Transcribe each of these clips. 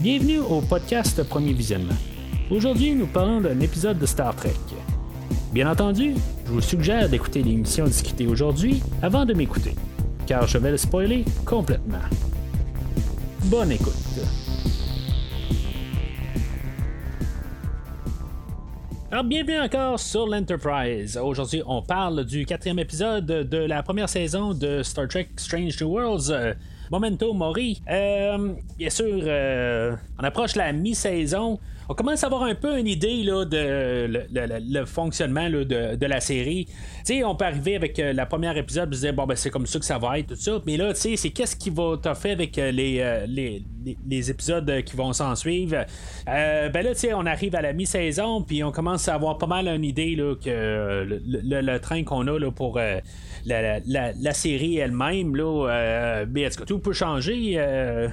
Bienvenue au podcast Premier Visionnement. Aujourd'hui, nous parlons d'un épisode de Star Trek. Bien entendu, je vous suggère d'écouter l'émission discutée aujourd'hui avant de m'écouter, car je vais le spoiler complètement. Bonne écoute. Alors, bienvenue encore sur l'Enterprise. Aujourd'hui, on parle du quatrième épisode de la première saison de Star Trek Strange New Worlds. Momento Mori. Euh, bien sûr, euh, on approche la mi-saison. On commence à avoir un peu une idée là, de le, fonctionnement de, la série. Sais, on peut arriver avec euh, la première épisode se dire bon ben c'est comme ça que ça va être tout ça. Mais là, c'est qu'est-ce qui va t'offrir avec les, les, les- épisodes qui vont s'en suivre? Ben là, on arrive à la mi-saison puis on commence à avoir pas mal une idée là, que le, train qu'on a là, pour la, la- série elle-même. Là, euh, mais en tout cas, tout peut changer euh,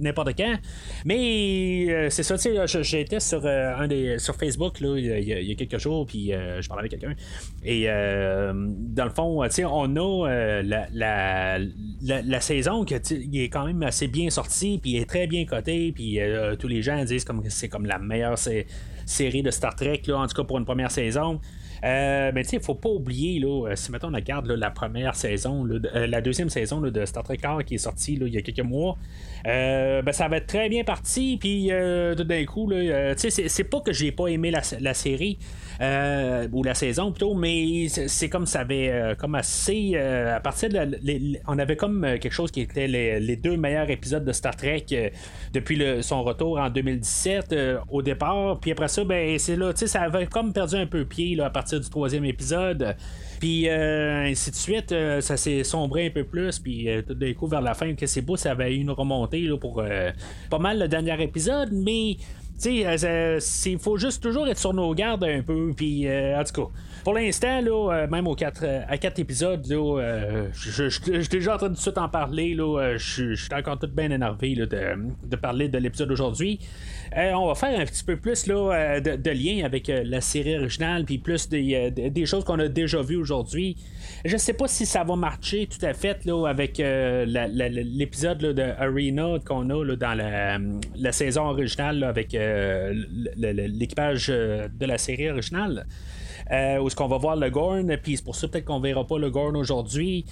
n'importe quand. Mais euh, c'est ça, tu sais, j'étais sur, un des, sur Facebook là, il, y a, quelques jours, puis je parlais avec quelqu'un. Et dans le fond, tu sais, on a la, la, saison qui est quand même assez bien sortie, puis est très bien cotée, puis tous les gens disent comme que c'est comme la meilleure sé- série de Star Trek, là, en tout cas pour une première saison. Euh, mais tu sais, il faut pas oublier, là, euh, si mettons on regarde la première saison, euh, la deuxième saison de Star Trek Car qui est sortie il y a quelques mois, ben, ça va être très bien parti, puis tout d'un coup, tu sais, c'est- pas que j'ai pas aimé la série, euh, ou la saison plutôt, mais c'est comme ça avait euh, comme assez, euh, à partir de la- on avait comme quelque chose qui était les, deux meilleurs épisodes de Star Trek depuis son retour en 2017 euh, au départ, puis après ça, ben c'est là, tu sais, ça avait comme perdu un peu pied là, à partir du troisième épisode. Puis ainsi de suite, ça s'est sombré un peu plus, puis tout d'un coup vers la fin, que c'est beau, ça avait eu une remontée là, pour pas mal le dernier épisode, mais tu sais, euh, il faut juste toujours être sur nos gardes un peu, puis euh, en tout cas. Pour l'instant, là, euh, même aux quatre, à quatre épisodes, là, je suis déjà en train de tout en parler. Là, je je suis encore tout bien énervé là, de, de parler de l'épisode d'aujourd'hui. On va faire un petit peu plus là, de, de lien avec la série originale, puis plus des, des- choses qu'on a déjà vues aujourd'hui. Je sais pas si ça va marcher tout à fait là, avec l'épisode de Arena qu'on a là, dans la, la saison originale avec l'équipage euh, de la série originale. Euh, où est-ce qu'on va voir le Gorn, puis c'est pour ça peut-être qu'on verra pas le Gorn aujourd'hui.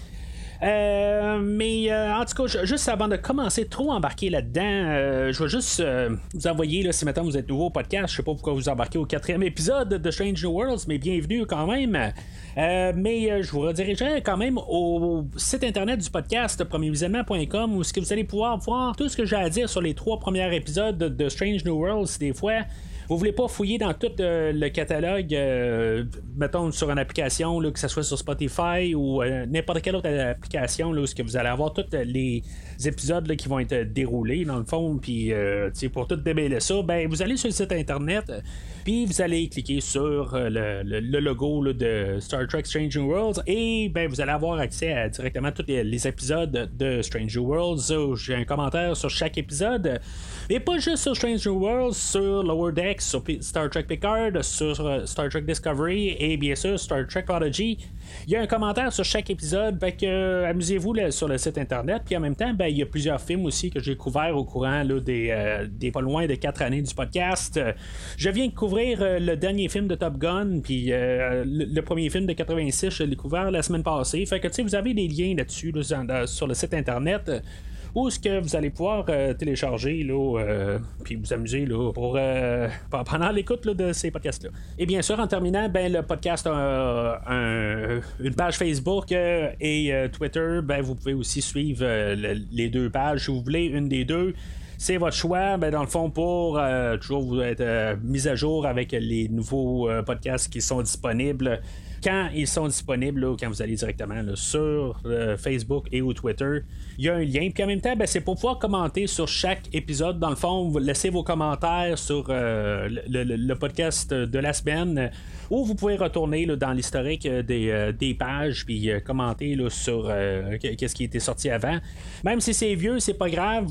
Euh, mais euh, en tout cas, juste avant de commencer trop embarquer là-dedans, euh, je vais juste vous envoyer, là, si maintenant vous êtes nouveau au podcast, je sais pas pourquoi vous embarquez au quatrième épisode de Strange New Worlds, mais bienvenue quand même. Mais je vous redirigerai quand même au site internet du podcast premiervisionnement.com où ce que vous allez pouvoir voir tout ce que j'ai à dire sur les trois premiers épisodes de, de Strange New Worlds des fois. Vous voulez pas fouiller dans tout euh, le catalogue, euh, mettons sur une application, que ce soit sur Spotify ou euh, n'importe quelle autre application, là, où ce que vous allez avoir tous les épisodes là, qui vont être déroulés dans le fond, puis pour tout démêler ça, ben vous allez sur le site internet, puis vous allez cliquer sur le, logo de Star Trek Strange New Worlds et ben vous allez avoir accès à directement tous les, épisodes de Strange New Worlds. J'ai un commentaire sur chaque épisode, mais pas juste sur Strange New Worlds, sur Lower Sur Star Trek Picard, sur euh, Star Trek Discovery et bien sûr Star Trek Prodigy. Il y a un commentaire sur chaque épisode, fait que euh, amusez-vous sur le site internet. Puis en même temps, ben, il y a plusieurs films aussi que j'ai couverts au courant euh, des pas loin de quatre années du podcast. Je viens de couvrir le dernier film de Top Gun, puis le, premier film de 86, je l'ai couvert la semaine passée. Fait que vous avez des liens là-dessus sur le site internet où est-ce que vous allez pouvoir euh, télécharger là, euh, puis vous amuser là, pour, euh, pe- pendant l'écoute de ces podcasts-là. Et bien sûr, en terminant, ben, le podcast a un- une page Facebook et Twitter. Ben, vous pouvez aussi suivre le- les deux pages si vous voulez, une des deux. C'est votre choix, ben, dans le fond, pour euh, toujours vous être euh, mis à jour avec les nouveaux euh, podcasts qui sont disponibles quand ils sont disponibles, quand vous allez directement sur euh, Facebook et ou Twitter, il y a un lien. Puis en même temps, ben, c'est pour pouvoir commenter sur chaque épisode. Dans le fond, laissez vos commentaires sur le, podcast de la semaine. Ou vous pouvez retourner dans l'historique des, des pages puis commenter sur qu'est-ce qui était sorti avant. Même si c'est vieux, c'est pas grave.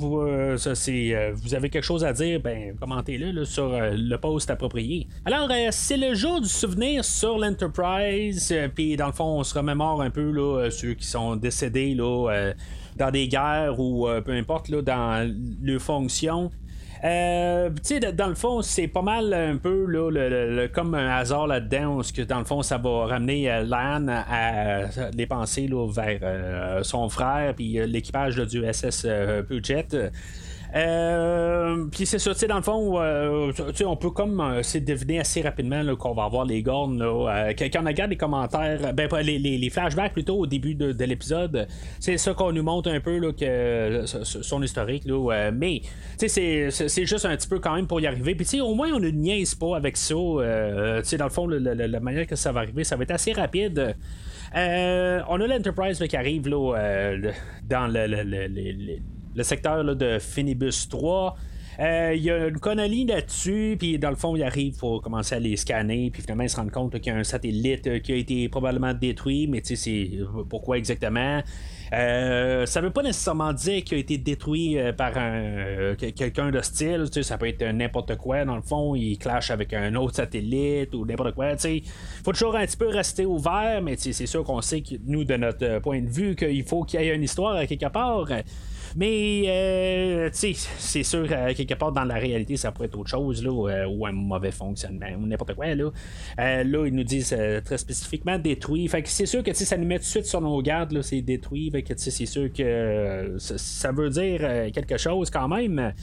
Ça, c'est, euh, vous avez quelque chose à dire, ben commentez-le sur euh, le post approprié. Alors, euh, c'est le jour du souvenir sur l'Enterprise. Puis dans le fond, on se remémore un peu là, ceux qui sont décédés là, dans des guerres ou peu importe là, dans leurs fonctions. Dans le fond, c'est pas mal un peu là, le, comme un hasard là-dedans, parce que dans le fond, ça va ramener euh, Lan à, dépenser là, vers son frère, puis l'équipage du SS Puget. Euh, puis c'est ça, tu sais, dans le fond, euh, on peut comme euh, deviner assez rapidement qu'on va avoir les gornes. Là, quand on regarde les commentaires, ben, les, les, flashbacks plutôt au début de, l'épisode, c'est ça qu'on nous montre un peu là, que son historique. Là, mais c'est, c'est juste un petit peu quand même pour y arriver. Puis au moins, on ne niaise pas avec ça. sais dans le fond, la manière que ça va arriver, ça va être assez rapide. on a l'Enterprise qui arrive là, dans le, le secteur de Finibus 3. Euh, il y a une colonie là-dessus, puis dans le fond, il arrive pour commencer à les scanner, puis finalement, ils se rendent compte qu'il y a un satellite euh, qui a été probablement détruit, mais tu sais, c'est pourquoi exactement? Euh, ça veut pas nécessairement dire qu'il a été détruit par un, quelqu'un d'hostile. Ça peut être n'importe quoi. Dans le fond, il clash avec un autre satellite ou n'importe quoi. Il faut toujours un petit peu rester ouvert, mais c'est sûr qu'on sait que nous, de notre point de vue, qu'il faut qu'il y ait une histoire quelque part. Mais, euh, tu sais, c'est sûr, euh, quelque part dans la réalité, ça pourrait être autre chose, là, euh, ou un mauvais fonctionnement, ou n'importe quoi, là. là, ils nous disent très spécifiquement détruit. Fait que c'est sûr que, ça nous met tout de suite sur nos gardes, là, c'est détruit. Fait que, c'est sûr que ça veut dire quelque chose quand même.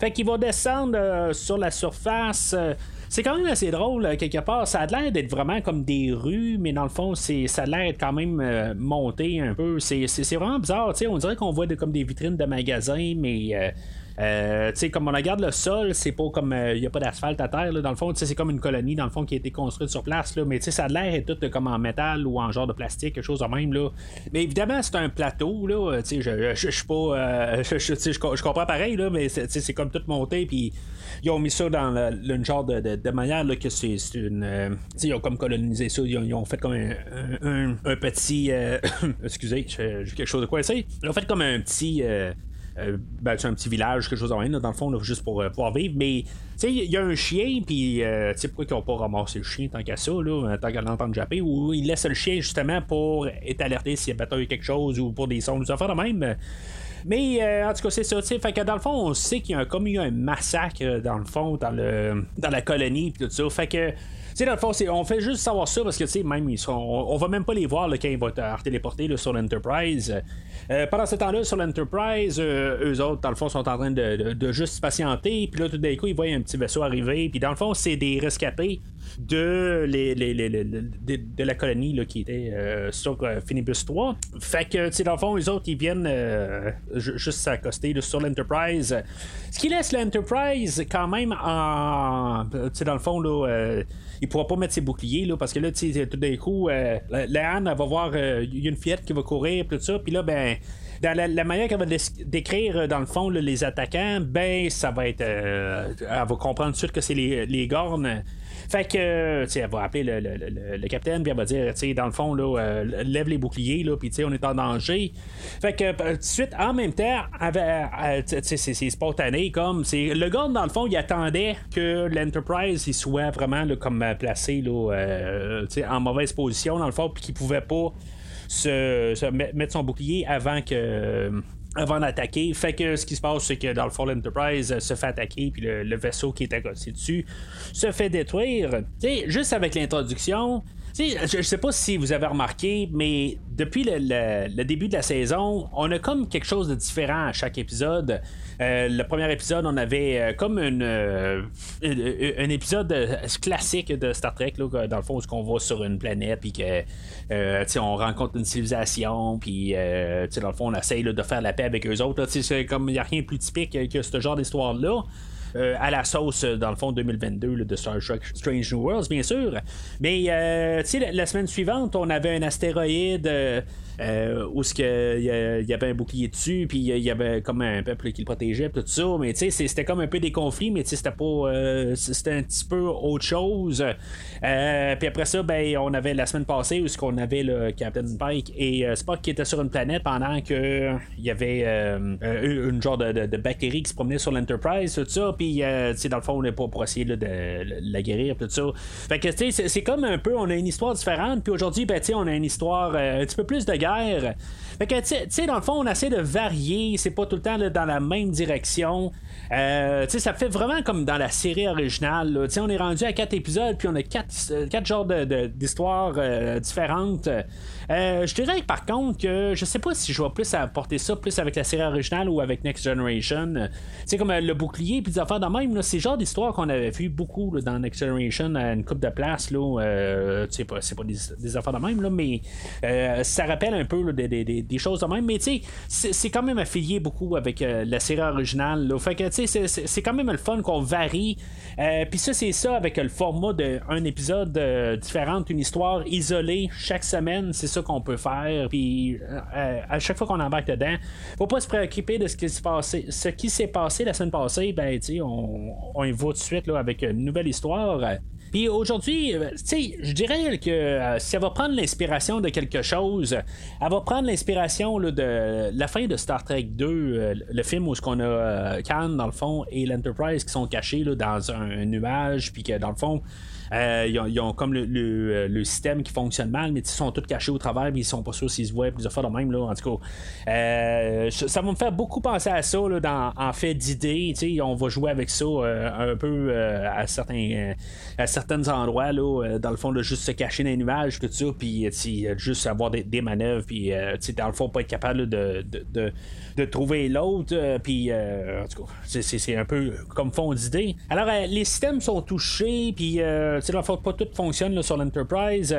Fait qu'il va descendre sur la surface. C'est quand même assez drôle, euh, quelque part. Ça a l'air d'être vraiment comme des rues, mais dans le fond, c'est, ça a l'air quand même euh, monté un peu. C'est, vraiment bizarre. On dirait qu'on voit comme des vitrines de magasins, mais. Euh, euh, tu sais, comme on regarde le sol, c'est pas comme. Il euh, n'y a pas d'asphalte à terre, là, dans le fond. C'est comme une colonie, dans le fond, qui a été construite sur place. Là, mais ça a l'air est tout comme en métal ou en genre de plastique, quelque chose de même. Là. Mais évidemment, c'est un plateau. Là, je, je, je suis pas. Euh, je, comprends pareil, là, mais c'est comme tout monté. Puis ils ont mis ça dans le, une genre de, manière là, que c'est une. ils ont comme colonisé ça. Ils ont, fait comme un, un, petit. excusez, j'ai quelque chose de quoi essayer. Ils ont fait comme un petit. Euh, ben, c'est un petit village, quelque chose en dans le fond, juste pour euh, pouvoir vivre. Mais il y a un chien, puis euh, tu sais pourquoi ils n'ont pas ramassé le chien tant qu'à ça, là, tant qu'à l'entendre japper, ou ils laissent le chien justement pour être alerté s'il y a quelque chose ou pour des sons, nous faire de même. Mais en tout cas, c'est ça. Fait que dans le fond, on sait qu'il y a comme eu un massacre dans le fond, dans le dans la colonie pis tout ça. Fait que sais, dans le fond, on fait juste savoir ça parce que, tu sais, même, ils sont, on, va même pas les voir là, quand ils vont être téléportés sur l'Enterprise. Euh, pendant ce temps-là, sur l'Enterprise, euh, eux autres, dans le fond, sont en train de, juste patienter. Puis là, tout d'un coup, ils voient un petit vaisseau arriver. Puis dans le fond, c'est des rescapés de, les, de, la colonie là, qui était euh, sur Finibus 3. Fait que, tu sais, dans le fond, eux autres, ils viennent juste s'accoster sur l'Enterprise. Ce qui laisse l'Enterprise quand même en. Tu sais, dans le fond, là il pourra pas mettre ses boucliers là, parce que là, tout d'un coup, euh, va voir, euh, une fillette qui va courir, tout ça, puis là, ben. Dans la, manière qu'elle va décrire euh, dans le fond les attaquants, ben ça va être. elle va comprendre tout de suite que c'est les, les gornes fait que, tu sais, elle va appeler le, le, le, capitaine, puis elle va dire, tu sais, dans le fond, là, euh, lève les boucliers, là, puis tu sais, on est en danger. Fait que, euh, tout de suite, en même temps, euh, c'est spontané, comme, c'est le gars, dans le fond, il attendait que l'Enterprise, il soit vraiment, là, comme placé, là, tu sais, en mauvaise position, dans le fond, puis qu'il pouvait pas se, mettre son bouclier avant que avant d'attaquer. Fait que ce qui se passe, c'est que dans le Fall Enterprise se fait attaquer, puis le, vaisseau qui est côté dessus se fait détruire. sais, juste avec l'introduction, je ne sais pas si vous avez remarqué, mais depuis le, début de la saison, on a comme quelque chose de différent à chaque épisode. Euh, le premier épisode, on avait euh, comme euh, un épisode classique de Star Trek, dans le fond, où on va sur une planète, puis que on rencontre une civilisation, puis dans le fond, on essaye de faire la paix avec eux autres. C'est comme il n'y a rien de plus typique que ce genre d'histoire-là. Euh, à la sauce, euh, dans le fond, 2022 de Star Trek Strange New Worlds, bien sûr. Mais, euh, tu la, semaine suivante, on avait un astéroïde euh, où il y, avait un bouclier dessus, puis il y avait comme un peuple qui le protégeait, tout ça. Mais tu sais, c'était comme un peu des conflits, mais tu sais, c'était pas. Euh, c'était un petit peu autre chose. Euh, puis après ça, ben, on avait la semaine passée où qu'on avait le Captain Pike et Spock qui était sur une planète pendant que il y avait une genre de, bactérie qui se promenait sur l'Enterprise, tout ça. puis dans le fond, on n'est pas pour essayer de, la guérir, tout ça. Fait que, tu sais, c'est comme un peu, on a une histoire différente, puis aujourd'hui, ben, tu on a une histoire un petit peu plus de guerre. Fait que, tu sais, dans le fond, on essaie de varier, c'est pas tout le temps dans la même direction. Euh, ça fait vraiment comme dans la série originale. On est rendu à quatre épisodes, puis on a quatre, euh, quatre genres d'histoires de, euh, différentes. Euh, je dirais par contre que je sais pas si je vais plus apporter ça plus avec la série originale ou avec Next Generation. C'est comme le bouclier puis des affaires de même. C'est le genre d'histoire qu'on avait vu beaucoup dans Next Generation à une coupe de place. Là, c'est pas, pas des, affaires de même, là, mais ça rappelle un peu des, choses de même. Mais c'est quand même affilié beaucoup avec la série originale. Là. Fait que c'est quand même le fun qu'on varie. Euh, puis ça, c'est ça avec le format d'un épisode euh, différent, une histoire isolée chaque semaine. C'est ça qu'on peut faire. Puis euh, à chaque fois qu'on embarque dedans, faut pas se préoccuper de ce qui s'est passé. Ce qui s'est passé la semaine passée, ben, on, on y va tout de suite là, avec une nouvelle histoire. Puis aujourd'hui, euh, je dirais que euh, si elle va prendre l'inspiration de quelque chose, elle va prendre l'inspiration de la fin de Star Trek 2, euh, le film où ce qu'on a Khan dans le fond et l'Enterprise qui sont cachés là, dans un nuage, puis que dans le fond, ils, ont, comme le, système qui fonctionne mal, mais ils sont tous cachés au travers, mais ils sont pas sûrs s'ils se voient, puis ils de même. Là, en tout cas, ça va me faire beaucoup penser à ça dans, en fait d'idées. On va jouer avec ça un peu à certains endroits, là, dans le fond, de juste se cacher dans les nuages, tout ça, puis juste avoir des, manœuvres, puis dans le fond, pas être capable de, de, trouver l'autre, puis en tout cas, c'est un peu comme fond d'idée. Alors, les systèmes sont touchés, puis euh, faut pas tout fonctionne sur l'Enterprise.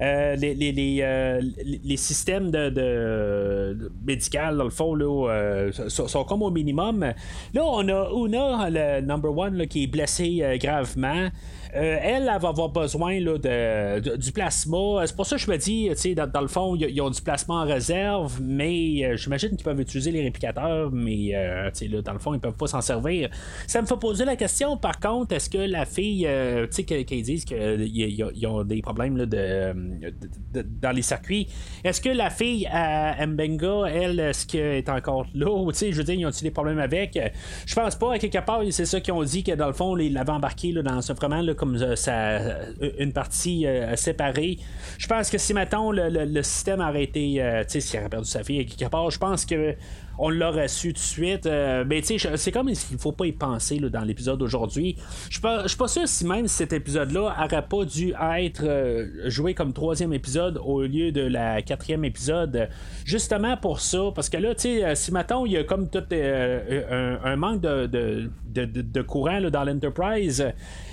Euh, les, les, euh, les, systèmes de, de, médical, dans le fond, là, sont, comme au minimum. Là, on a Una, le number one, qui est blessé gravement. Euh, elle, elle va avoir besoin de, du plasma. C'est pour ça que je me dis, dans, dans le fond, ils ont du plasma en réserve, mais euh, j'imagine qu'ils peuvent utiliser les réplicateurs, mais euh, là, dans le fond, ils peuvent pas s'en servir. Ça me fait poser la question, par contre, est-ce que la fille, tu sais, qu'ils disent qu'ils ont des problèmes dans les circuits, est-ce que la fille à Mbenga, elle, est-ce qu'elle est encore là? Je veux dire, ils ont-ils des problèmes avec? Je pense pas, à quelque part, c'est ça qu'ils ont dit que dans le fond, ils l'avaient embarqué dans ce vraiment comme euh, ça, euh, une partie euh, séparée. Je pense que si maintenant le, système aurait été, tu sais, s'il aurait perdu sa fille quelque part, je pense que on l'aurait su tout de suite. mais tu sais, c'est comme il faut pas y penser dans l'épisode d'aujourd'hui. Je suis pas sûr si même cet épisode-là aurait pas dû être joué comme troisième épisode au lieu de la quatrième épisode. Justement pour ça. Parce que là, tu sais, si maintenant il y a comme tout un, manque de, de, courant dans l'Enterprise.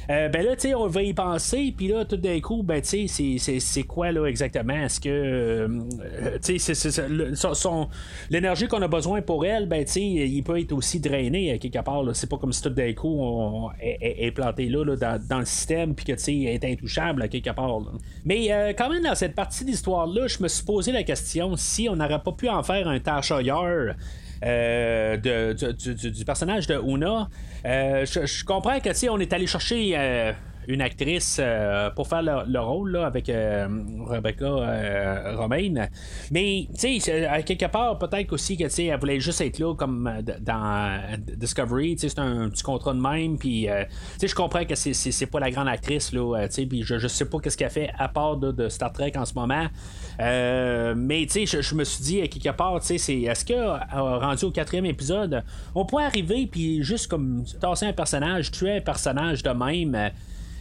Euh, ben là, tu sais, on va y penser, puis là, tout d'un coup, ben, tu sais, c'est quoi, là, exactement? Est-ce que, euh, tu sais, l'énergie qu'on a besoin pour elle, ben, tu sais, il peut être aussi drainé à quelque part, C'est pas comme si tout d'un coup, on est, planté là, dans, le système, puis que, tu sais, est intouchable à quelque part. Mais euh, quand même, dans cette partie d'histoire-là, je me suis posé la question si on n'aurait pas pu en faire un tâche ailleurs. Euh, du, personnage de Una. Euh, je, comprends que si on est allé chercher euh, une actrice euh, pour faire le, rôle là, avec euh, Rebecca euh, Romaine. Mais, tu sais, à quelque part, peut-être aussi que, elle voulait juste être là comme dans Discovery, c'est un petit contrat de même, puis, je comprends que c'est pas la grande actrice, là, puis je, je sais pas qu'est-ce qu'elle fait à part de, Star Trek en ce moment. mais, tu sais, je, me suis dit, à quelque part, tu sais, est-ce que, rendu au quatrième épisode, on pourrait arriver, puis juste comme tasser un personnage, tuer un personnage de même.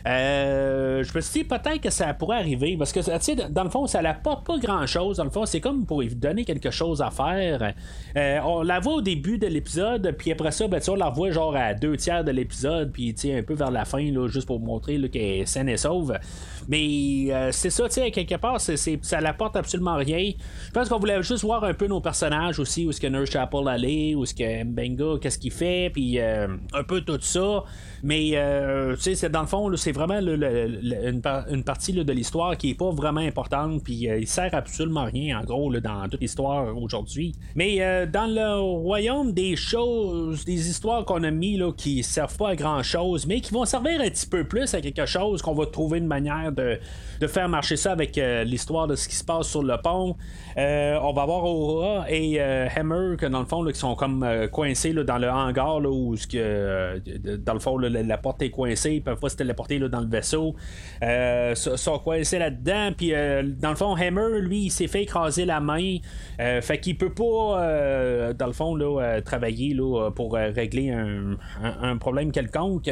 Euh, je me suis dit peut-être que ça pourrait arriver parce que tu sais, dans le fond, ça n'apporte pas grand chose. Dans le fond, c'est comme pour lui donner quelque chose à faire. Euh, on la voit au début de l'épisode, puis après ça, ben, on la voit genre à deux tiers de l'épisode, puis un peu vers la fin, là, juste pour montrer qu'elle est saine et sauve. Mais euh, c'est ça, tu sais, quelque part, c'est, ça n'apporte absolument rien. Je pense qu'on voulait juste voir un peu nos personnages aussi, où est-ce que Nurse Chapel allait, où est-ce que Mbenga, qu'est-ce qu'il fait, puis un peu tout ça. Mais, tu sais, dans le fond, c'est vraiment une, partie de l'histoire qui est pas vraiment importante, puis il sert absolument rien, en gros, dans toute l'histoire aujourd'hui. Mais dans le royaume des choses, des histoires qu'on a mis là, qui servent pas à grand chose, mais qui vont servir un petit peu plus à quelque chose, qu'on va trouver une manière de, faire marcher ça avec l'histoire de ce qui se passe sur le pont. on va avoir Aura et Hammer, que dans le fond, qui sont comme coincés dans le hangar, où dans le fond, la, porte est coincée, ils peuvent pas se téléporter dans le vaisseau. Euh, sont coincés là-dedans, puis euh, dans le fond, Hammer, lui, il s'est fait écraser la main. Euh, fait qu'il peut pas, euh, dans le fond, là, travailler là, pour régler un, problème quelconque.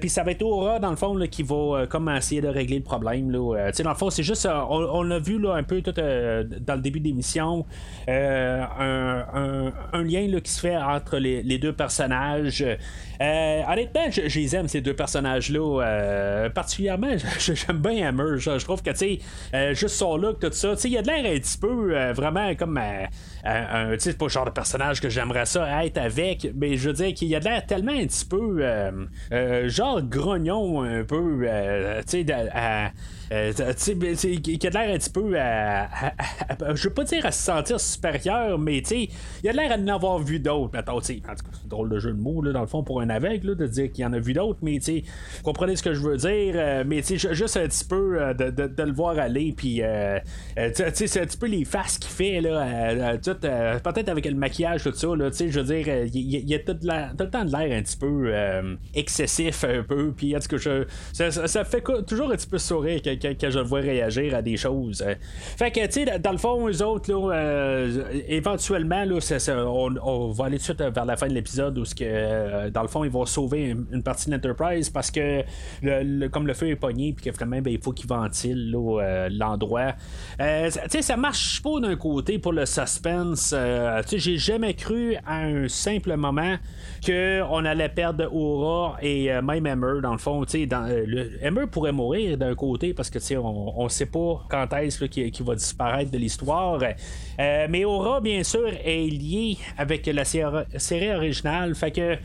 puis ça va être Aura, dans le fond, là, qui va comme essayer de régler le problème. Là. dans le fond, c'est juste, on, l'a vu là, un peu tout dans le début de l'émission, un, lien là, qui se fait entre les, deux personnages. Honnêtement, je, les aime, ces deux personnages-là. Euh, particulièrement, j'aime bien Hammer. Je, trouve que, tu sais, euh, juste son look, tout ça, tu sais, il a de l'air un petit peu vraiment comme un, tu sais, pas le genre de personnage que j'aimerais ça être avec, mais je veux dire qu'il a de l'air tellement un petit peu, genre grognon un peu, tu sais, à euh, qui a l'air un petit peu à, Je veux pas dire à se sentir supérieur, mais il a l'air à en avoir vu d'autres. En tout c'est drôle de jeu de mots, là, dans le fond, pour un aveugle, de dire qu'il en a vu d'autres, mais vous comprenez ce que je veux dire. Euh, mais juste un petit peu euh, de, de, le voir aller, puis c'est un petit peu les faces qu'il fait, là, peut-être avec le maquillage, tout ça, là, je veux dire, il y, a tout, le temps de l'air un petit peu excessif, un peu, puis en tout cas, ça, ça, fait toujours un petit peu sourire que, je vois réagir à des choses. Euh. Fait que, tu sais, dans le fond, eux autres, euh, éventuellement, là, on, va aller tout de suite vers la fin de l'épisode où, que, euh, dans le fond, ils vont sauver une, partie de l'Enterprise parce que, comme le feu est pogné, puis que finalement, ben, il faut qu'ils ventilent l'endroit. tu sais, ça marche pas d'un côté pour le suspense. tu sais, j'ai jamais cru à un simple moment qu'on allait perdre Aura et même Emmer, dans le fond. Tu sais, Emmer pourrait mourir d'un côté parce que on ne sait pas quand est-ce qu'il va disparaître de l'histoire. Euh, mais Aura, bien sûr, est lié avec la série, originale. Fait que,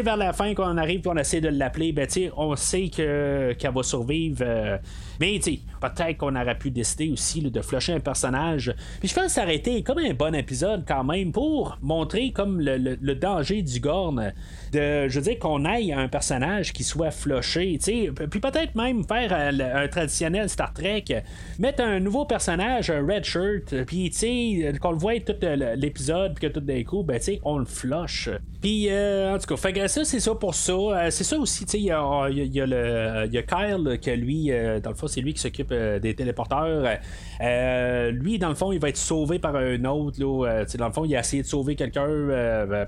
vers la fin, quand on arrive et on essaie de l'appeler, ben, on sait qu'elle va survivre. Euh, mais peut-être qu'on aurait pu décider aussi de flusher un personnage. Puis je pense s'arrêter comme un bon épisode quand même pour montrer comme le, danger du Gorn. De, je veux dire qu'on aille un personnage qui soit flushé. Puis peut-être même faire euh, un, traditionnel Star Trek. Mettre un nouveau personnage, un red shirt. Puis qu'on le voit tout euh, l'épisode. Puis que tout d'un coup, ben, on le flush. Puis euh, en tout cas, fait ça, c'est ça pour ça. c'est ça aussi, il y a, y, a, le, y a Kyle que lui, dans le fond, c'est lui qui s'occupe euh, des téléporteurs. Euh, lui, dans le fond, il va être sauvé par un autre. Là, euh, dans le fond, il a essayé de sauver quelqu'un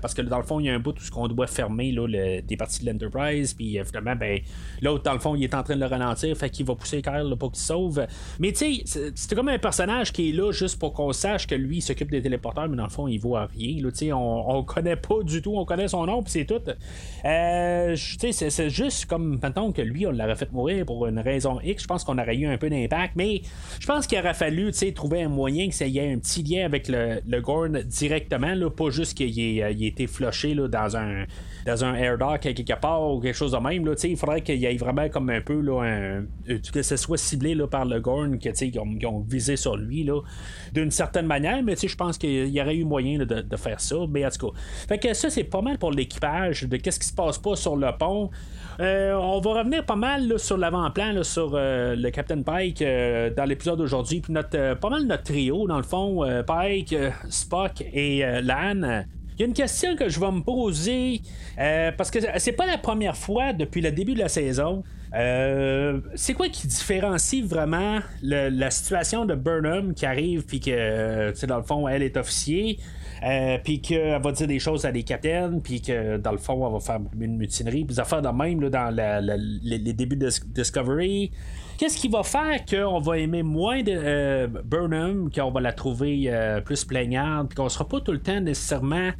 parce que dans le fond, il y a un bout où qu'on doit fermer là, des parties de l'Enterprise. Puis finalement, ben, l'autre, dans le fond, il est en train de le ralentir. Fait qu'il va pousser Kyle pour qu'il sauve. Mais tu sais, c'est comme un personnage qui est là juste pour qu'on sache que lui, il s'occupe des téléporteurs, mais dans le fond, il à rien. Là, on, on connaît pas du tout, on connaît son nom, puis c'est tout. c'est juste comme, maintenant que lui, on l'aurait fait mourir pour une raison X. Je pense qu'on aurait eu un peu d'impact, mais je pense qu'il aurait fallu trouver un moyen que ça y ait un petit lien avec le, le Gorn directement, là, pas juste qu'il ait, euh, été flushé là, dans un dans un air dock quelque part ou quelque chose de même. Là, il faudrait qu'il y ait vraiment comme un peu là, un, que ce soit ciblé là, par le Gorn que, qu'ils ont, visé sur lui d'une certaine manière, mais je pense qu'il y aurait eu moyen de, faire ça. Mais en tout cas, fait que ça c'est pas mal pour l'équipage de qu'est-ce qui se passe pas sur le pont. Euh, on va revenir pas mal sur l'avant-plan, sur euh, le Captain Pike euh, dans l'épisode d'aujourd'hui. Puis notre, pas mal notre trio, dans le fond, Pike, Spock et Lan. Il y a une question que je vais me poser parce que c'est pas la première fois depuis le début de la saison. c'est quoi qui différencie vraiment la situation de Burnham qui arrive puis que dans le fond elle est officier euh, puis qu'elle va dire des choses à des capitaines, puis que dans le fond, elle va faire une mutinerie, puis des affaires de même là, dans les, débuts de Discovery. Qu'est-ce qui va faire qu'on va aimer moins de euh, Burnham, qu'on va la trouver euh, plus plaignante, puis qu'on sera pas tout le temps nécessairement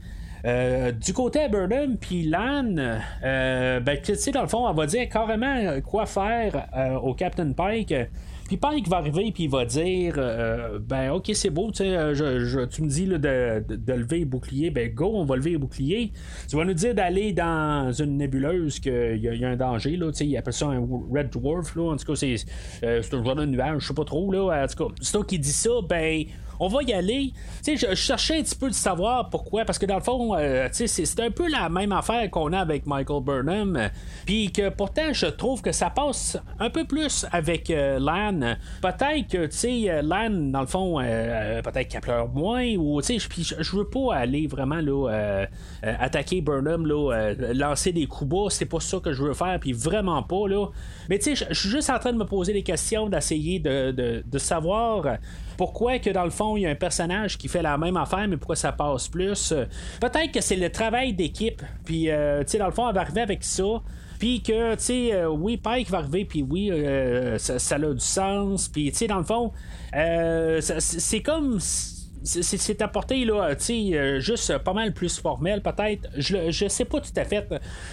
du côté Burnham puis Lan, ben, tu sais, dans le fond, elle va dire carrément quoi faire au Captain Pike. Puis Pike va arriver puis il va dire ben ok c'est beau tu sais je, tu me dis de, de, lever le bouclier ben go on va lever le bouclier tu vas nous dire d'aller dans une nébuleuse qu'il y, y, a un danger là il appelle ça un red dwarf là en tout cas c'est c'est un genre de nuage je sais pas trop là en tout cas c'est toi qui dit ça ben on va y aller. Je, cherchais un petit peu de savoir pourquoi, parce que dans le fond, euh, c'est un peu la même affaire qu'on a avec Michael Burnham, puis que pourtant, je trouve que ça passe un peu plus avec euh, Lan. Peut-être que, tu sais, euh, Lan, dans le fond, peut-être qu'elle pleure moins, ou, tu je, je veux pas aller vraiment, là, attaquer Burnham, là, lancer des coups bas, c'est pas ça que je veux faire, puis vraiment pas, là. Mais, je suis juste en train de me poser des questions, d'essayer de, de, de savoir pourquoi que dans le fond, il y a un personnage qui fait la même affaire, mais pourquoi ça passe plus? Euh, peut-être que c'est le travail d'équipe. Puis, euh, tu sais, dans le fond, elle va arriver avec ça. Puis que, tu sais, euh, oui, Pike va arriver, puis oui, ça, a du sens. Puis, tu sais, dans le fond, c'est comme c'est apporté là, sais, juste pas mal plus formel peut-être. Je, je sais pas tout à fait.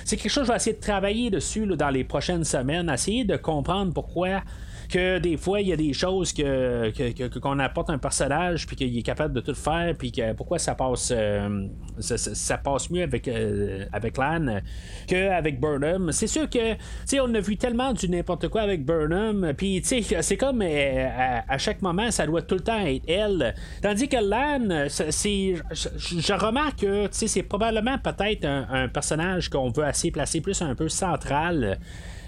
C'est quelque chose que je vais essayer de travailler dessus dans les prochaines semaines, essayer de comprendre pourquoi que des fois, il y a des choses que, qu'on apporte un personnage, puis qu'il est capable de tout faire, puis que pourquoi ça passe euh, ça, passe mieux avec, euh, Lan qu'avec Burnham. C'est sûr que, tu sais, on a vu tellement du n'importe quoi avec Burnham, puis, tu sais, c'est comme euh, à, chaque moment, ça doit tout le temps être elle. Tandis que Lan, je, remarque que, tu sais, c'est probablement peut-être un, un personnage qu'on veut assez placer plus un peu central.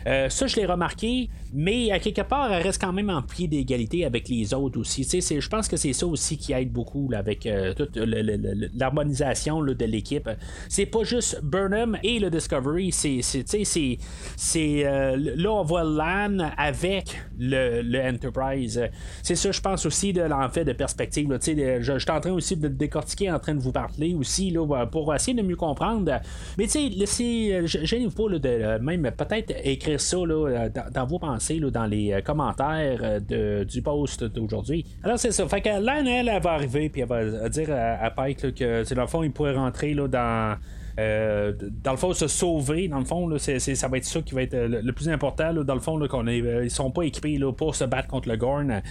Euh, ça, je l'ai remarqué, mais à quelque part, elle reste quand même en pied d'égalité avec les autres aussi. Je pense que c'est ça aussi qui aide beaucoup avec euh, toute l'harmonisation de l'équipe. C'est pas juste Burnham et le Discovery, c'est c'est euh, là on voit Lan avec le, Enterprise. C'est ça, je pense aussi de l'enfait de perspective. je, suis en train aussi de décortiquer, en train de vous parler aussi là, pour essayer de mieux comprendre. Mais tu sais, gênez-vous pas de même peut-être écrire ça euh, dans, vos pensées, dans les euh, commentaires euh, de, du post d'aujourd'hui. Alors, c'est ça. Fait que là, elle, va arriver, puis elle va dire à, Pike que, dans le fond, il pourrait rentrer là, dans. dans le fond, se sauver, dans le fond, là, ça va être ça qui va être le, plus important. dans le fond, qu'on ils sont pas équipés là, pour se battre contre le Gorn.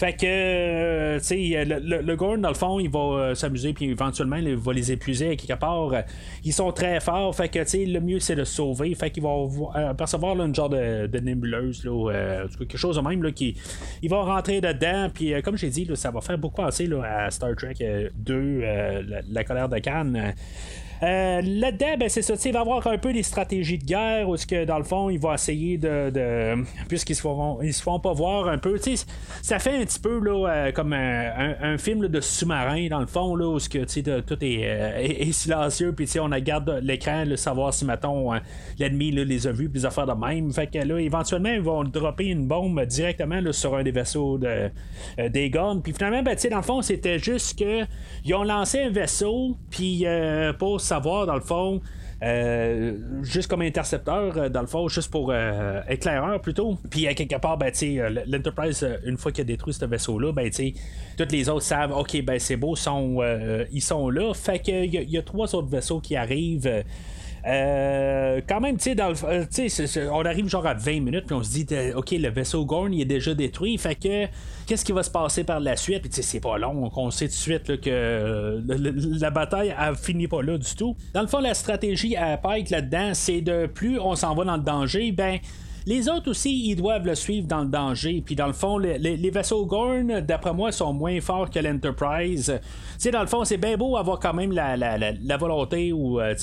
Fait que, euh, tu sais, le, le, Gorn, dans le fond, il va euh, s'amuser, puis éventuellement, il va les épuiser quelque part. Ils sont très forts, fait que, tu sais, le mieux, c'est de sauver. Fait qu'il va euh, percevoir une genre de, nébuleuse, là, quelque chose de même, là, qui il va rentrer dedans, puis comme j'ai dit, ça va faire beaucoup penser là, à Star Trek 2, la, colère de Cannes. Euh, Là-dedans, ben, c'est ça. Il va avoir un peu des stratégies de guerre où, que, dans le fond, il va essayer de. Puisqu'ils se font, ils se font pas voir un peu. Ça fait un petit peu là, euh, comme un, film de sous-marin, dans le fond, là, où que, tout est, euh, est, silencieux. Puis on regarde l'écran, savoir si, mettons, l'ennemi les a vus, puis des affaires de même. Fait que là, éventuellement, ils vont dropper une bombe directement sur un des vaisseaux de, des guns. Puis finalement, ben, dans le fond, c'était juste que ils ont lancé un vaisseau, puis pour savoir, dans le fond, euh, juste comme intercepteur, euh, dans le fond, juste pour euh, éclaireur plutôt. Puis à quelque part, ben, l'Enterprise, une fois qu'il a détruit ce vaisseau-là, ben, toutes les autres savent, ok, ben c'est beau, sont, ils sont là. Fait qu'il y, a trois autres vaisseaux qui arrivent. Euh, quand même, tu sais, euh, on arrive genre à 20 minutes, puis on se dit, OK, le vaisseau Gorn, il est déjà détruit. Fait que, qu'est-ce qui va se passer par la suite? Puis, tu sais, c'est pas long. On sait tout de suite que euh, la bataille, a fini pas là du tout. Dans le fond, la stratégie à Pike là-dedans, c'est de plus on s'en va dans le danger, ben les autres aussi, ils doivent le suivre dans le danger. Puis dans le fond, les, vaisseaux Gorn, d'après moi, sont moins forts que l'Enterprise. Tu sais, dans le fond, c'est bien beau avoir quand même la, la, volonté ou euh,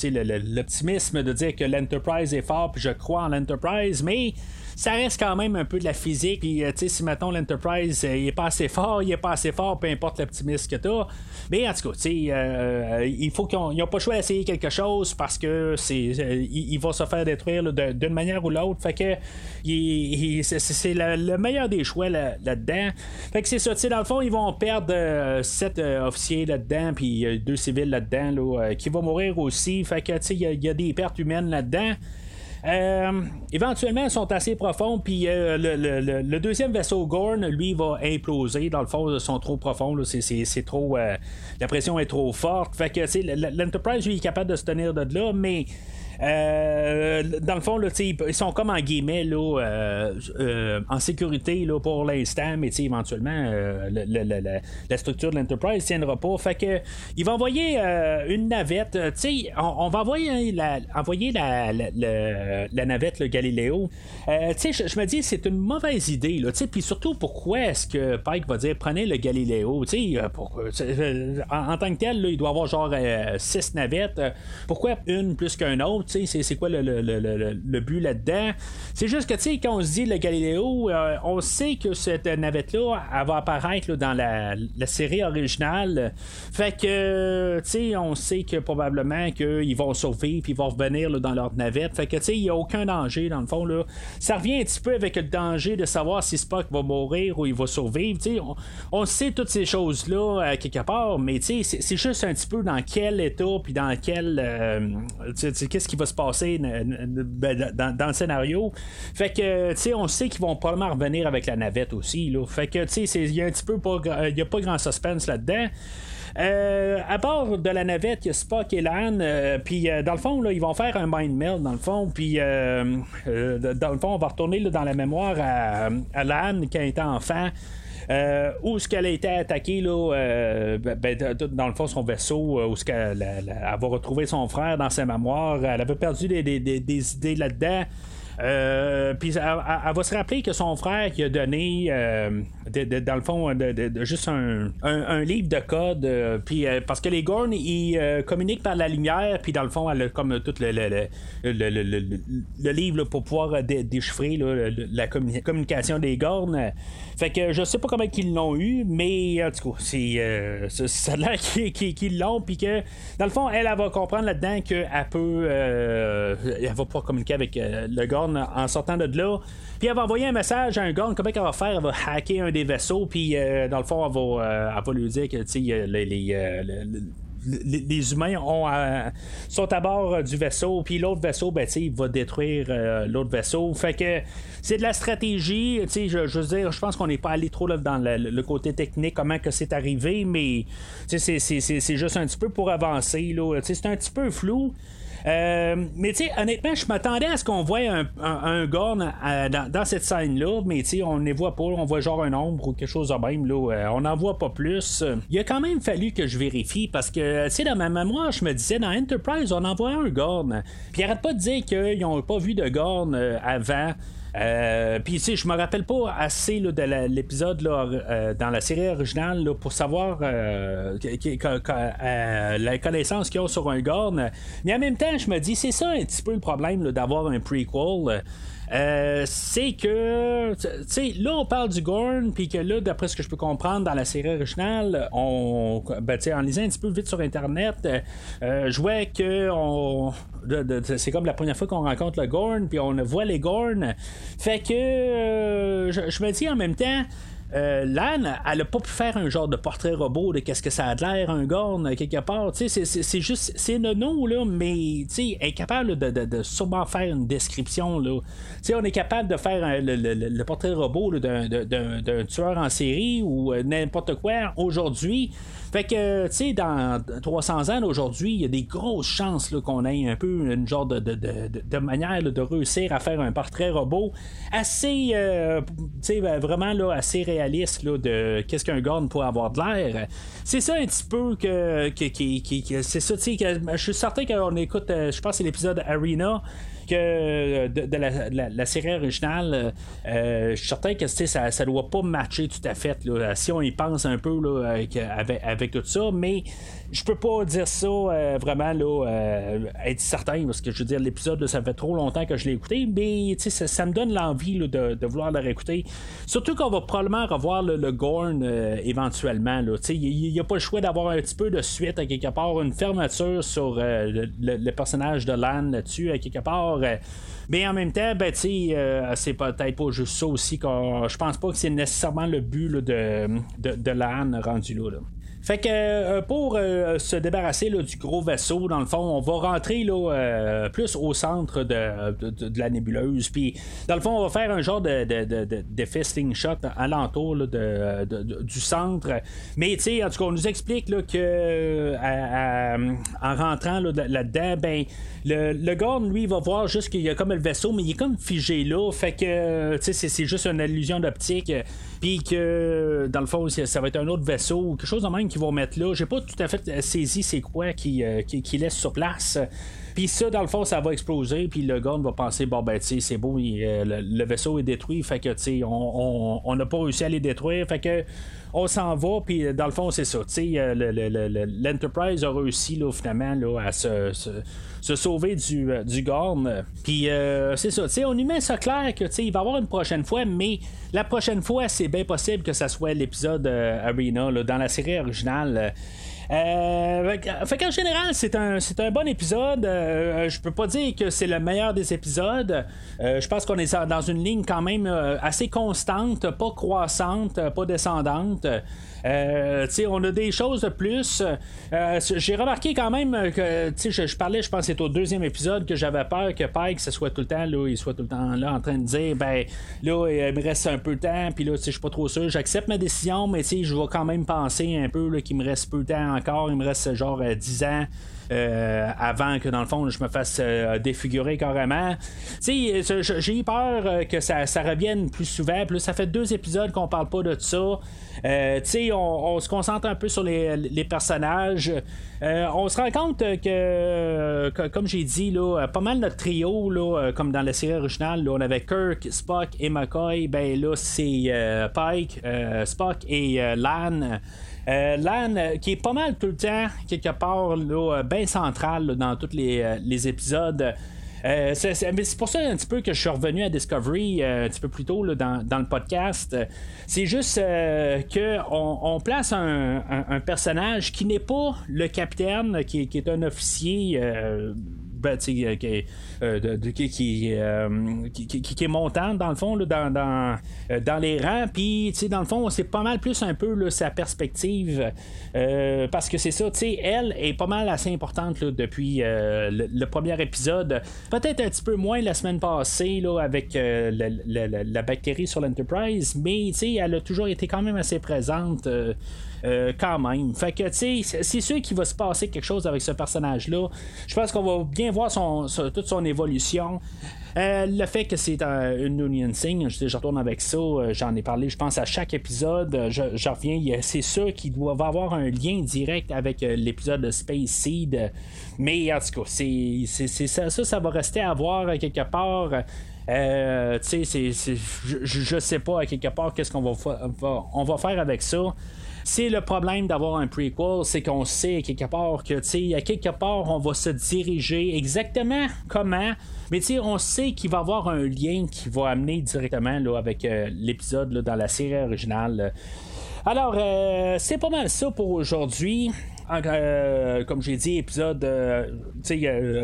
l'optimisme de dire que l'Enterprise est fort, puis je crois en l'Enterprise, mais ça reste quand même un peu de la physique. Puis, euh, tu sais, si mettons l'Enterprise, euh, il est pas assez fort, il est pas assez fort, peu importe l'optimisme que tu as. Mais en tout cas, tu sais, euh, il faut qu'ils n'ont pas le choix d'essayer quelque chose parce que c'est il, va se faire détruire d'une manière ou l'autre. Fait que c'est le meilleur des choix là-dedans. fait que c'est ça, tu sais, dans le fond, ils vont perdre sept officiers là-dedans, puis deux civils là-dedans, là, qui vont mourir aussi. Fait que, tu sais, il y, a des pertes humaines là-dedans. Éventuellement, ils sont assez profonds, puis le, deuxième vaisseau Gorn, lui, va imploser. Dans le fond, ils sont trop profonds, c'est trop. la pression est trop forte. Fait que l'Enterprise, lui, est capable de se tenir de là, mais euh, dans le fond, là, ils sont comme en guillemets là, euh, euh, en sécurité là, pour l'instant, mais éventuellement, la structure de l'Enterprise tiendra pas. Fait que il va envoyer une navette. On, va envoyer la, envoyer la, navette, le Galileo. je, me dis, c'est une mauvaise idée. Puis surtout, pourquoi est-ce que Pike va dire prenez le Galileo en, tant que tel, il doit avoir genre six navettes. Pourquoi une plus qu'un autre? C'est quoi le, but là-dedans? C'est juste que, tu sais, quand on se dit le Galiléo, euh, on sait que cette navette-là, elle va apparaître dans la, série originale. Fait que, tu sais, on sait que probablement qu'ils vont survivre puis ils vont revenir dans leur navette. Fait que, tu sais, il n'y a aucun danger, dans le fond. Là. Ça revient un petit peu avec le danger de savoir si Spock va mourir ou il va survivre. Tu sais, on, sait toutes ces choses-là euh, quelque part, mais tu sais, c'est juste un petit peu dans quel état puis dans quel. Euh, qu'est-ce qui va se passer ben, dans, le scénario. Fait que, tu sais, on sait qu'ils vont probablement revenir avec la navette aussi. Fait que, tu sais, il y a un petit peu pas, il y a pas grand suspense là-dedans. Euh, à bord de la navette, il y a Spock et Lan. Euh, puis euh, dans le fond, là, ils vont faire un mind meld dans le fond. Puis dans le fond, on va retourner dans la mémoire à, à Lan qui a été enfant. Euh, où ce qu'elle a été attaquée, là, euh, ben, ben dans le fond, son vaisseau, euh, où ce qu'elle va retrouver son frère dans ses mémoires. Elle avait perdu des, des idées là-dedans. Euh, puis elle, va se rappeler que son frère qui a donné, euh, dans le fond, juste un, livre de code. Euh, puis parce que les Gorn, ils communiquent par la lumière, puis dans le fond, elle a comme tout le, le, livre pour pouvoir déchiffrer la communication des Gorn. Fait que je sais pas comment ils l'ont eu, mais en tout cas, c'est ça l'air qu'ils l'ont, puis que dans le fond, elle, elle va comprendre là-dedans qu'elle peut, elle va pouvoir communiquer avec le Gorn en sortant de là. Puis elle va envoyer un message à un Gorn. Comment elle va faire Elle va hacker un des vaisseaux. Puis euh, dans le fond, elle va, euh, lui dire que les, euh, les, humains ont, sont à bord du vaisseau, puis l'autre vaisseau, ben, il va détruire l'autre vaisseau. Fait que c'est de la stratégie. Je, je veux dire, je pense qu'on n'est pas allé trop dans le, côté technique, comment que c'est arrivé, mais c'est juste un petit peu pour avancer. C'est un petit peu flou. Euh, mais tu sais, honnêtement, je m'attendais à ce qu'on voit un, Gorn euh, dans, cette scène-là, mais tu sais, on ne les voit pas, on voit genre un ombre ou quelque chose de même, là, euh, on n'en voit pas plus. Il a quand même fallu que je vérifie parce que, tu sais, dans ma mémoire, je me disais, dans Enterprise, on en voit un Gorn. Puis arrête pas de dire qu'ils n'ont pas vu de Gorn avant. Euh, puis, tu je me rappelle pas assez de l'épisode euh, dans la série originale pour savoir euh, la connaissance qu'ils ont sur un Gorn. Mais en même temps, je me dis, c'est ça un petit peu le problème d'avoir un prequel. Euh, c'est que, tu sais, là, on parle du Gorn, puis que là, d'après ce que je peux comprendre dans la série originale, on, ben, en lisant un petit peu vite sur Internet, euh, je vois que on, c'est comme la première fois qu'on rencontre le Gorn, puis on voit les Gorn. Fait que, euh, je, me dis en même temps, euh, Lan, elle a pas pu faire un genre de portrait robot de qu'est-ce que ça a l'air, un gorn, quelque part. C'est juste, c'est nono, là, mais elle est capable de, de, de, sûrement faire une description. Là. on est capable de faire le, le, portrait robot d'un tueur en série ou euh, n'importe quoi aujourd'hui. Fait que, tu sais, dans 300 ans aujourd'hui, il y a des grosses chances qu'on ait un peu une genre de, de, de, manière de réussir à faire un portrait robot assez, euh, tu sais, vraiment là, assez de qu'est-ce qu'un Gorn peut avoir de l'air. C'est ça un petit peu que, que, c'est ça, tu sais, je suis certain qu'on écoute, euh, je pense c'est l'épisode Arena que euh, de, la, série originale, euh, je suis certain que ça ne doit pas matcher tout à fait. si on y pense un peu avec, tout ça, mais je peux pas dire ça euh, vraiment là, être certain parce que je veux dire l'épisode ça fait trop longtemps que je l'ai écouté mais ça, ça me donne l'envie de, vouloir le réécouter surtout qu'on va probablement revoir le Gorn éventuellement il n'y a pas le choix d'avoir un petit peu de suite à quelque part une fermeture sur le, personnage de Lan là-dessus à quelque part euh, mais en même temps, ben, euh, c'est peut-être pas juste ça aussi. Je pense pas que c'est nécessairement le but de, de, de rendu là. Fait que euh, pour euh, se débarrasser du gros vaisseau, dans le fond, on va rentrer là, euh, plus au centre de, la nébuleuse. Puis, dans le fond, on va faire un genre de, de, fisting shot alentour là, du centre. Mais, tu sais, en tout cas, on nous explique là, que en rentrant là-dedans, ben, le, le lui, va voir juste qu'il y a comme le vaisseau, mais il est comme figé là. Fait que, tu sais, c'est juste une illusion d'optique. Puis que, dans le fond, ça va être un autre vaisseau, quelque chose de même qu'ils vont mettre là. J'ai pas tout à fait saisi c'est quoi qui, euh, qui, laisse sur place. Puis ça, dans le fond, ça va exploser. Puis le gars va penser, bon, ben, tu c'est beau, euh, le, vaisseau est détruit. Fait que, tu on n'a pas réussi à les détruire. Fait que, on s'en va. Puis dans le fond, c'est ça. Tu euh, l'Enterprise a réussi, finalement, là, à se, se, sauver du, du Gorn. Puis c'est ça. On lui met ça clair que, il va y avoir une prochaine fois, mais la prochaine fois, c'est bien possible que ça soit l'épisode Arena, dans la série originale. Euh, fait qu'en général, c'est un, c'est un bon épisode. Euh, je peux pas dire que c'est le meilleur des épisodes. Euh, je pense qu'on est dans une ligne quand même assez constante, pas croissante, pas descendante. Euh, on a des choses de plus. Euh, j'ai remarqué quand même que je, je parlais, je pense c'est au deuxième épisode que j'avais peur que Pike soit tout le temps là, il soit tout le temps là en train de dire ben là il me reste un peu de temps, puis là je suis pas trop sûr, j'accepte ma décision, mais je vais quand même penser un peu qu'il me reste peu de temps encore, il me reste genre 10 ans. Euh, avant que dans le fond je me fasse euh, défigurer carrément. J'ai eu peur euh, que ça, revienne plus souvent. Plus ça fait deux épisodes qu'on parle pas de ça. on, on, se concentre un peu sur les, personnages. On se rend compte que, comme j'ai dit, là, pas mal notre trio, là, comme dans la série originale, on avait Kirk, Spock et McCoy. Ben là, c'est Pike, Spock et Lan. Euh, Lan, euh, qui est pas mal tout le temps, quelque part, bien central dans tous les, euh, épisodes. C'est, pour ça un petit peu que je suis revenu à Discovery un petit peu plus tôt dans, le podcast. C'est juste on, place un, personnage qui n'est pas le capitaine, qui, est un officier euh, qui, euh, qui, euh, qui, est montante dans le fond dans, dans, dans, les rangs. Puis dans le fond c'est pas mal plus un peu sa perspective. Parce que c'est ça elle est pas mal assez importante depuis le, premier épisode. Peut-être un petit peu moins la semaine passée là, avec la, bactérie sur l'Enterprise mais elle a toujours été quand même assez présente euh, quand même. Fait que, tu sais, c'est sûr qu'il va se passer quelque chose avec ce personnage-là. Je pense qu'on va bien voir son, toute son évolution. Euh, le fait que c'est une Union Sing, je, je, retourne avec ça, euh, j'en ai parlé, je pense, à chaque épisode. Je, reviens, c'est sûr qu'il doit avoir un lien direct avec l'épisode de Space Seed. Mais en tout cas, c'est, ça, ça, ça va rester à voir quelque part. Euh, tu sais, je, je sais pas à quelque part qu'est-ce qu'on va, on va faire avec ça. C'est le problème d'avoir un prequel, c'est qu'on sait quelque part que, tu à quelque part, on va se diriger exactement comment. Mais tu on sait qu'il va y avoir un lien qui va amener directement là, avec euh, l'épisode dans la série originale. Alors, euh, c'est pas mal ça pour aujourd'hui. Euh, comme j'ai dit, épisode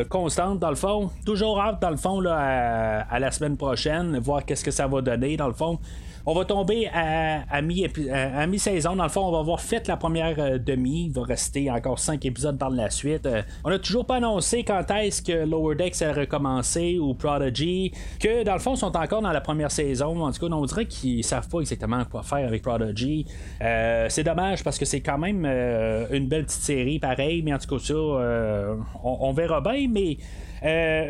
constante dans le fond. Toujours hâte dans le fond à, à la semaine prochaine, voir qu'est-ce que ça va donner dans le fond. On va tomber à, à, mi, saison Dans le fond, on va avoir fait la première euh, demi. Il va rester encore cinq épisodes par la suite. Euh, on n'a toujours pas annoncé quand est-ce que Lower Decks a recommencé ou Prodigy. Que dans le fond, ils sont encore dans la première saison. En tout cas, on dirait qu'ils savent pas exactement quoi faire avec Prodigy. Euh, c'est dommage parce que c'est quand même une belle petite série, pareil. Mais en tout cas, ça, on, on verra bien. Mais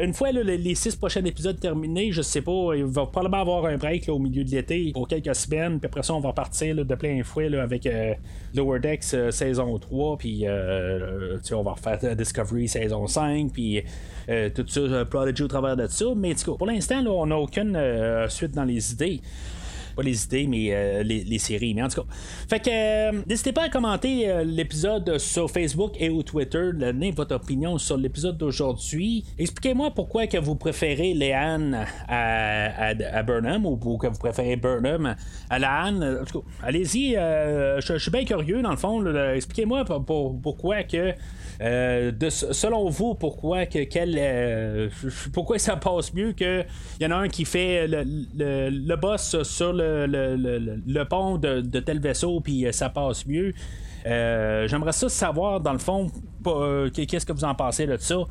une fois les six prochains épisodes terminés, je sais pas, il va probablement avoir un break au milieu de l'été quelques semaines, puis après ça, on va partir de plein fouet avec euh, Lower Decks euh, saison 3, puis on va refaire Discovery saison 5, puis tout ça, Prodigy au travers de ça. Mais pour l'instant, on n'a aucune suite dans les idées pas les idées, mais euh, les, séries. Mais en tout cas, fait que euh, n'hésitez pas à commenter euh, l'épisode sur Facebook et au Twitter. Donnez votre opinion sur l'épisode d'aujourd'hui. Expliquez-moi pourquoi que vous préférez Léane à, à, Burnham ou, que vous préférez Burnham à Léane. En tout cas, allez-y. je suis bien curieux dans le fond. Expliquez-moi pourquoi que selon vous, pourquoi que quel, pourquoi ça passe mieux que il y en a un qui fait le, boss sur le, pont de, tel vaisseau, puis ça passe mieux. J'aimerais ça savoir, dans le fond, qu'est-ce que vous en pensez de ça.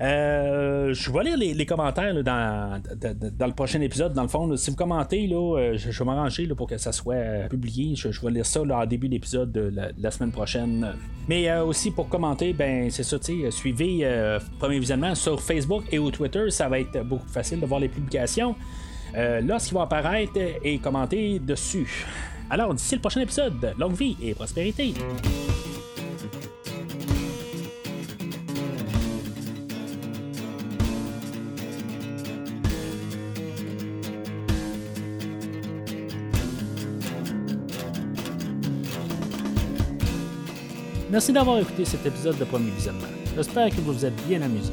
Euh, je vais lire les, commentaires dans, le prochain épisode. Dans le fond, si vous commentez, là, euh, je, vais m'arranger pour que ça soit euh, publié. Je, vais lire ça au début de l'épisode de la, semaine prochaine. Mais aussi pour commenter, ben c'est ça, suivez Premier Visionnement sur Facebook et au Twitter. Ça va être beaucoup plus facile de voir les publications. Lorsqu'ils vont apparaître et commenter dessus. Alors, d'ici le prochain épisode, longue vie et prospérité. Merci d'avoir écouté cet épisode de Premier Visionnement. J'espère que vous vous êtes bien amusé.